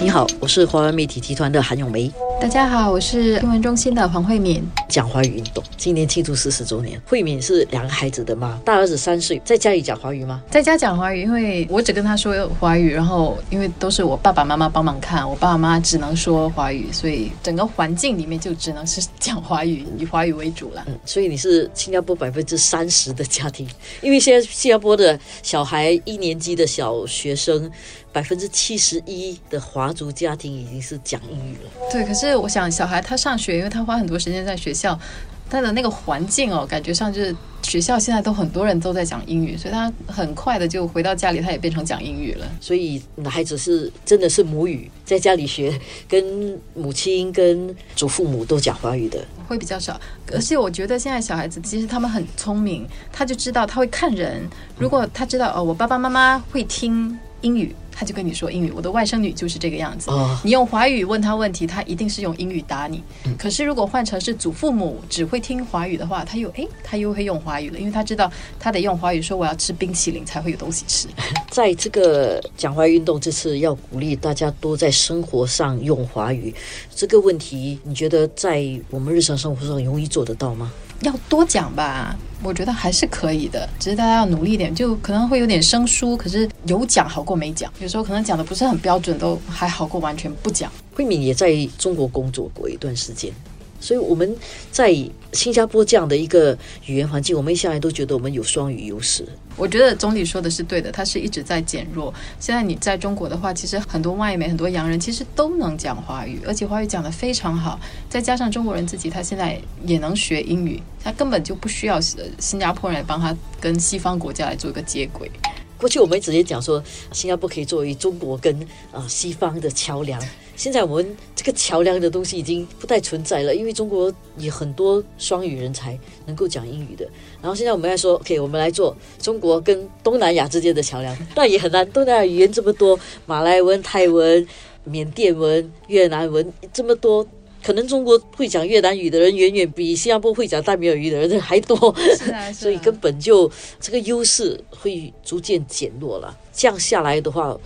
你好，我是华文媒体集团的韩永梅。大家好，我是新闻中心的黄慧敏。讲华语运动今年庆祝四十周年。慧敏是两个孩子的妈，大儿子三岁，在家里讲华语吗？在家讲华语，因为我只跟他说华语，然后因为都是我爸爸妈妈帮忙看，我爸爸妈妈只能说华语，所以整个环境里面就只能是讲华语，以华语为主了。嗯，所以你是新加坡百分之三十的家庭，因为现在新加坡的小孩一年级的小学生。百分之七十一的华族家庭已经是讲英语了。对，可是我想小孩他上学，因为他花很多时间在学校，他的那个环境哦，感觉上就是学校现在都很多人都在讲英语，所以他很快的就回到家里，他也变成讲英语了。所以孩子是真的是母语，在家里学，跟母亲跟祖父母都讲华语的，会比较少。而且我觉得现在小孩子其实他们很聪明，他就知道他会看人，如果他知道哦，我爸爸妈妈会听英语。他就跟你说英语，我的外甥女就是这个样子。你用华语问他问题，他一定是用英语答你。可是如果换成是祖父母只会听华语的话，他又诶，他又会用华语了，因为他知道他得用华语说我要吃冰淇淋才会有东西吃。在这个讲话运动，这次要鼓励大家多在生活上用华语，这个问题你觉得在我们日常生活上容易做得到吗？要多讲吧，我觉得还是可以的，只是大家要努力一点，就可能会有点生疏，可是有讲好过没讲。有时候可能讲的不是很标准，都还好过完全不讲。慧敏也在中国工作过一段时间。所以我们在新加坡这样的一个语言环境，我们一向来都觉得我们有双语优势。我觉得总理说的是对的，他是一直在减弱。现在你在中国的话，其实很多外媒、很多洋人其实都能讲华语，而且华语讲得非常好。再加上中国人自己，他现在也能学英语，他根本就不需要新加坡人来帮他跟西方国家来做一个接轨。过去我们直接讲说，新加坡可以作为中国跟啊西方的桥梁。现在我们这个桥梁的东西已经不太存在了，因为中国有很多双语人才能够讲英语的。然后现在我们来说，OK，我们来做中国跟东南亚之间的桥梁，但也很难。东南亚语言这么多，马来文、泰文、缅甸文、越南文这么多。可能中国会讲越南语的人远远比新加坡会讲大米尔语的人还多，所以根本就这个优势会逐渐减弱了。这样下来的话，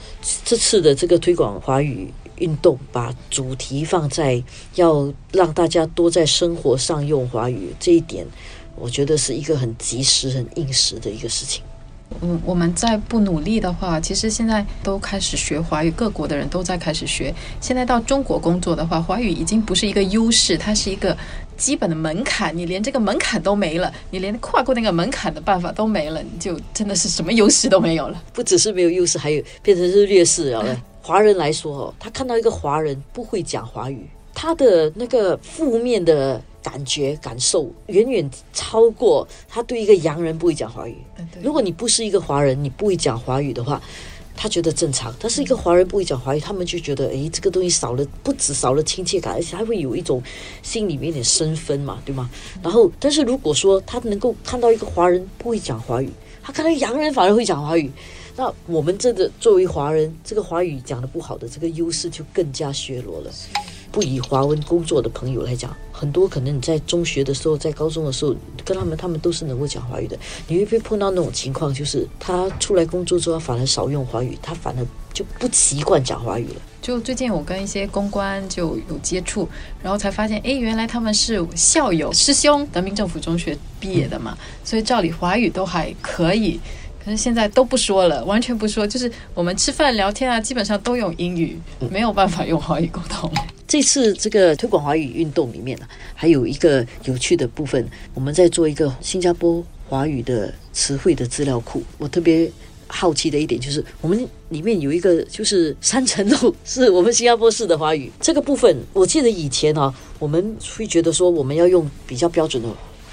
这次的这个推广华语运动，把主题放在要让大家多在生活上用华语这一点，我觉得是一个很及时、很应时的一个事情。嗯，我们再不努力的话，其实现在都开始学华语，各国的人都在开始学。现在到中国工作的话，华语已经不是一个优势，它是一个基本的门槛。你连这个门槛都没了，你连跨过那个门槛的办法都没了，你就真的是什么优势都没有了。不只是没有优势，还有变成是劣势了。华人来说，哦，他看到一个华人不会讲华语，他的那个负面的。感觉感受远远超过他对一个洋人不会讲华语。如果你不是一个华人，你不会讲华语的话，他觉得正常。他是一个华人不会讲华语，他们就觉得哎，这个东西少了，不止少了亲切感，而且还会有一种心里面有点生分嘛，对吗？然后，但是如果说他能够看到一个华人不会讲华语，他看到洋人反而会讲华语，那我们这个作为华人，这个华语讲的不好的这个优势就更加削弱了。不以华文工作的朋友来讲，很多可能你在中学的时候，在高中的时候，跟他们他们都是能够讲华语的。你会不会碰到那种情况，就是他出来工作之后，反而少用华语，他反而就不习惯讲华语了？就最近我跟一些公关就有接触，然后才发现，哎，原来他们是校友师兄，德明政府中学毕业的嘛，所以照理华语都还可以。可是现在都不说了，完全不说，就是我们吃饭聊天啊，基本上都用英语，没有办法用华语沟通。这次这个推广华语运动里面呢，还有一个有趣的部分，我们在做一个新加坡华语的词汇的资料库。我特别好奇的一点就是，我们里面有一个就是三层肉，是我们新加坡式的华语。这个部分，我记得以前啊，我们会觉得说我们要用比较标准的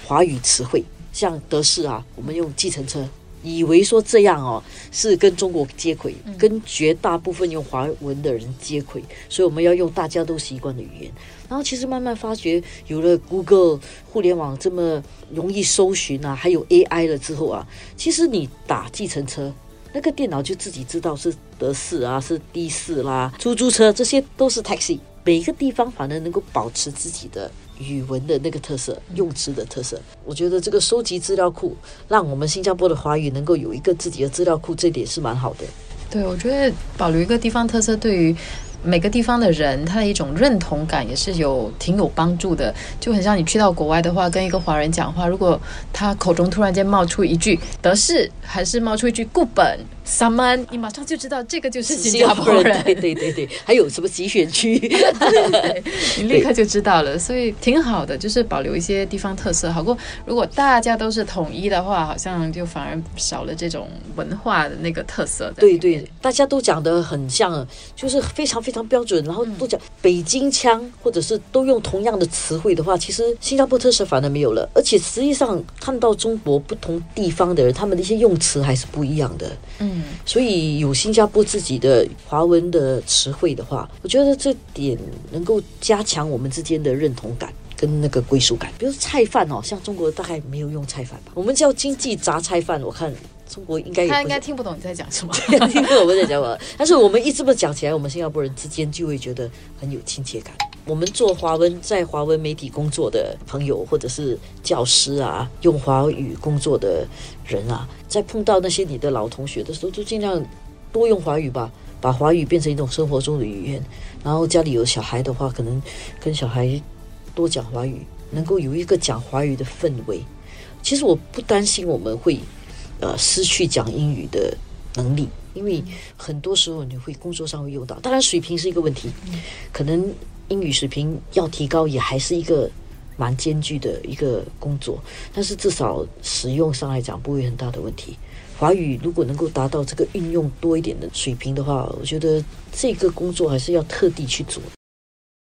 华语词汇，像德式啊，我们用计程车。以为说这样哦是跟中国接轨，跟绝大部分用华文的人接轨，所以我们要用大家都习惯的语言。然后其实慢慢发觉，有了 Google 互联网这么容易搜寻啊，还有 AI 了之后啊，其实你打计程车，那个电脑就自己知道是德式啊，是的士啦，出租车这些都是 taxi。每一个地方反而能够保持自己的。语文的那个特色，用词的特色，我觉得这个收集资料库，让我们新加坡的华语能够有一个自己的资料库，这点是蛮好的。对，我觉得保留一个地方特色，对于每个地方的人他的一种认同感也是有挺有帮助的。就很像你去到国外的话，跟一个华人讲话，如果他口中突然间冒出一句德式，还是冒出一句固本。三门，你马上就知道这个就是新加坡人。对对对对，还有什么集选区，你立刻就知道了。所以挺好的，就是保留一些地方特色。好过如果大家都是统一的话，好像就反而少了这种文化的那个特色。对对，大家都讲的很像，就是非常非常标准，然后都讲北京腔，或者是都用同样的词汇的话，其实新加坡特色反而没有了。而且实际上看到中国不同地方的人，他们的一些用词还是不一样的。嗯。所以有新加坡自己的华文的词汇的话，我觉得这点能够加强我们之间的认同感跟那个归属感。比如菜饭哦，像中国大概没有用菜饭吧，我们叫经济杂菜饭。我看中国应该他应该听不懂你在讲什么，听不懂我在讲什么。但是我们一这么讲起来，我们新加坡人之间就会觉得很有亲切感。我们做华文在华文媒体工作的朋友，或者是教师啊，用华语工作的人啊，在碰到那些你的老同学的时候，就尽量多用华语吧，把华语变成一种生活中的语言。然后家里有小孩的话，可能跟小孩多讲华语，能够有一个讲华语的氛围。其实我不担心我们会呃失去讲英语的能力，因为很多时候你会工作上会用到。当然水平是一个问题，可能。英语水平要提高，也还是一个蛮艰巨的一个工作，但是至少使用上来讲不会很大的问题。华语如果能够达到这个运用多一点的水平的话，我觉得这个工作还是要特地去做。